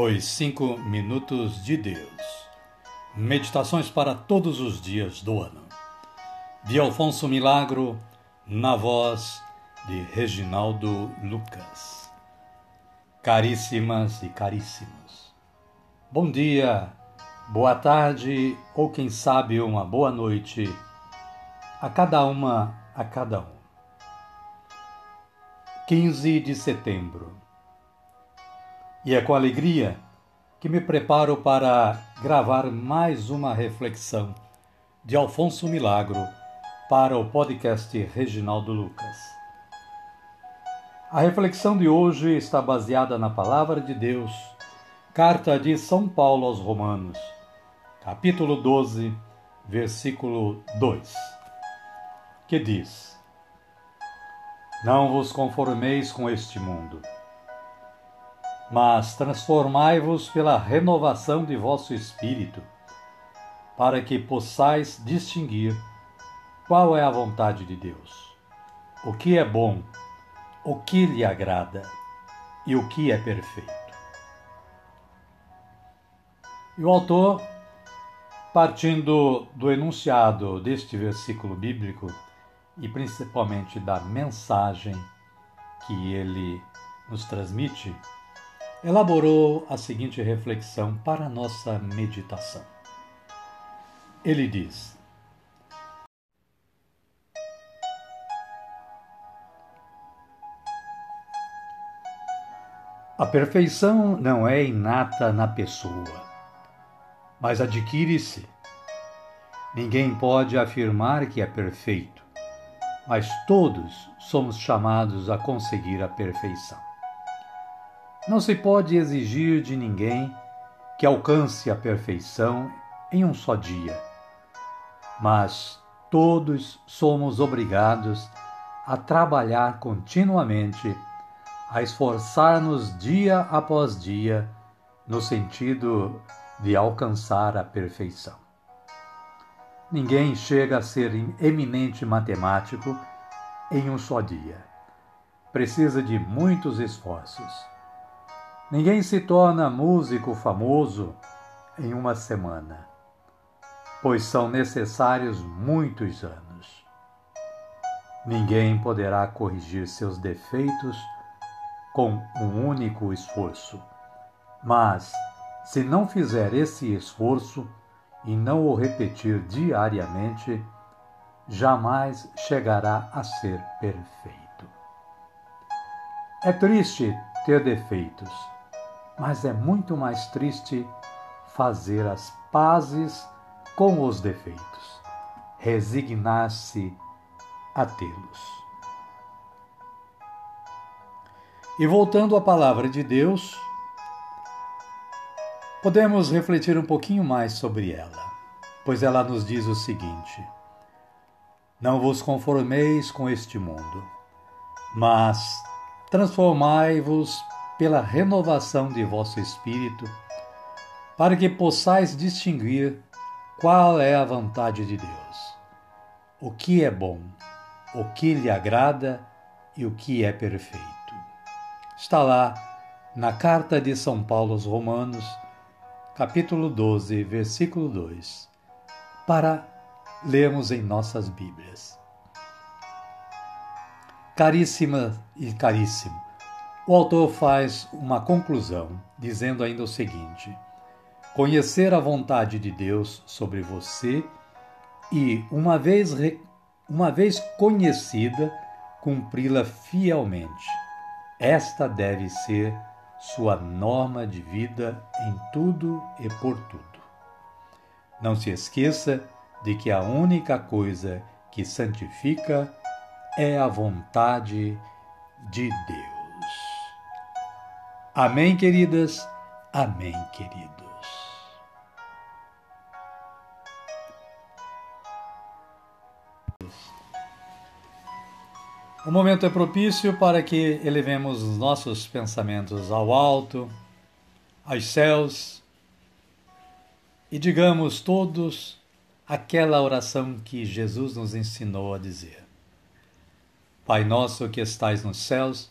Os Cinco Minutos de Deus. Meditações para todos os dias do ano. De Alfonso Milagro, na voz de Reginaldo Lucas. Caríssimas e caríssimos. Bom dia, boa tarde ou quem sabe uma boa noite a cada uma, a cada um. 15 de setembro e é com alegria que me preparo para gravar mais uma reflexão de Alfonso Milagro para o podcast Reginaldo Lucas. A reflexão de hoje está baseada na Palavra de Deus, carta de São Paulo aos Romanos, capítulo 12, versículo 2, que diz: Não vos conformeis com este mundo mas transformai-vos pela renovação de vosso espírito, para que possais distinguir qual é a vontade de Deus, o que é bom, o que lhe agrada e o que é perfeito. E o autor, partindo do enunciado deste versículo bíblico e principalmente da mensagem que ele nos transmite, elaborou a seguinte reflexão para a nossa meditação. Ele diz: A perfeição não é inata na pessoa, mas adquire-se. Ninguém pode afirmar que é perfeito, mas todos somos chamados a conseguir a perfeição. Não se pode exigir de ninguém que alcance a perfeição em um só dia, mas todos somos obrigados a trabalhar continuamente, a esforçar-nos dia após dia no sentido de alcançar a perfeição. Ninguém chega a ser eminente matemático em um só dia. Precisa de muitos esforços. Ninguém se torna músico famoso em uma semana, pois são necessários muitos anos. Ninguém poderá corrigir seus defeitos com um único esforço, mas se não fizer esse esforço e não o repetir diariamente, jamais chegará a ser perfeito. É triste ter defeitos mas é muito mais triste fazer as pazes com os defeitos, resignar-se a tê-los. E voltando à palavra de Deus, podemos refletir um pouquinho mais sobre ela, pois ela nos diz o seguinte: Não vos conformeis com este mundo, mas transformai-vos pela renovação de vosso espírito, para que possais distinguir qual é a vontade de Deus, o que é bom, o que lhe agrada e o que é perfeito. Está lá na carta de São Paulo aos Romanos, capítulo 12, versículo 2, para lermos em nossas Bíblias. Caríssima e caríssimo, o autor faz uma conclusão, dizendo ainda o seguinte: conhecer a vontade de Deus sobre você e, uma vez, uma vez conhecida, cumpri-la fielmente. Esta deve ser sua norma de vida em tudo e por tudo. Não se esqueça de que a única coisa que santifica é a vontade de Deus. Amém, queridas? Amém, queridos. O momento é propício para que elevemos os nossos pensamentos ao alto, aos céus, e digamos todos aquela oração que Jesus nos ensinou a dizer. Pai nosso que estais nos céus,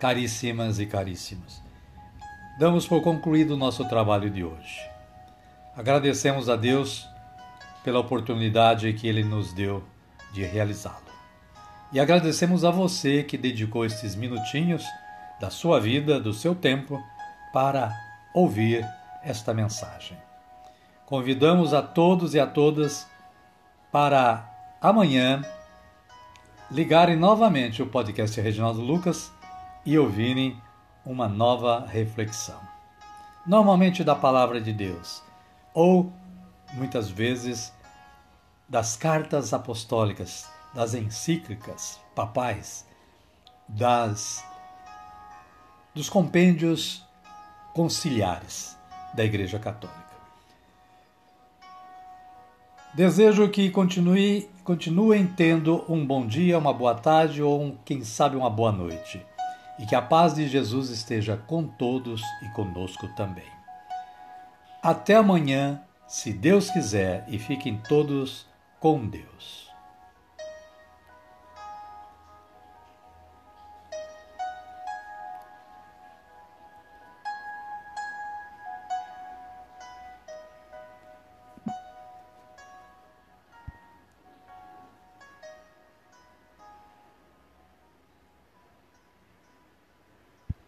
caríssimas e caríssimos, damos por concluído o nosso trabalho de hoje. Agradecemos a Deus pela oportunidade que Ele nos deu de realizá-lo. E agradecemos a você que dedicou estes minutinhos da sua vida, do seu tempo, para ouvir esta mensagem. Convidamos a todos e a todas para amanhã ligarem novamente o podcast Reginaldo Lucas e ouvirem uma nova reflexão. Normalmente da palavra de Deus, ou muitas vezes das cartas apostólicas, das encíclicas papais, das dos compêndios conciliares da Igreja Católica. Desejo que continue, continuem tendo um bom dia, uma boa tarde ou, um, quem sabe, uma boa noite e que a paz de Jesus esteja com todos e conosco também. Até amanhã, se Deus quiser, e fiquem todos com Deus.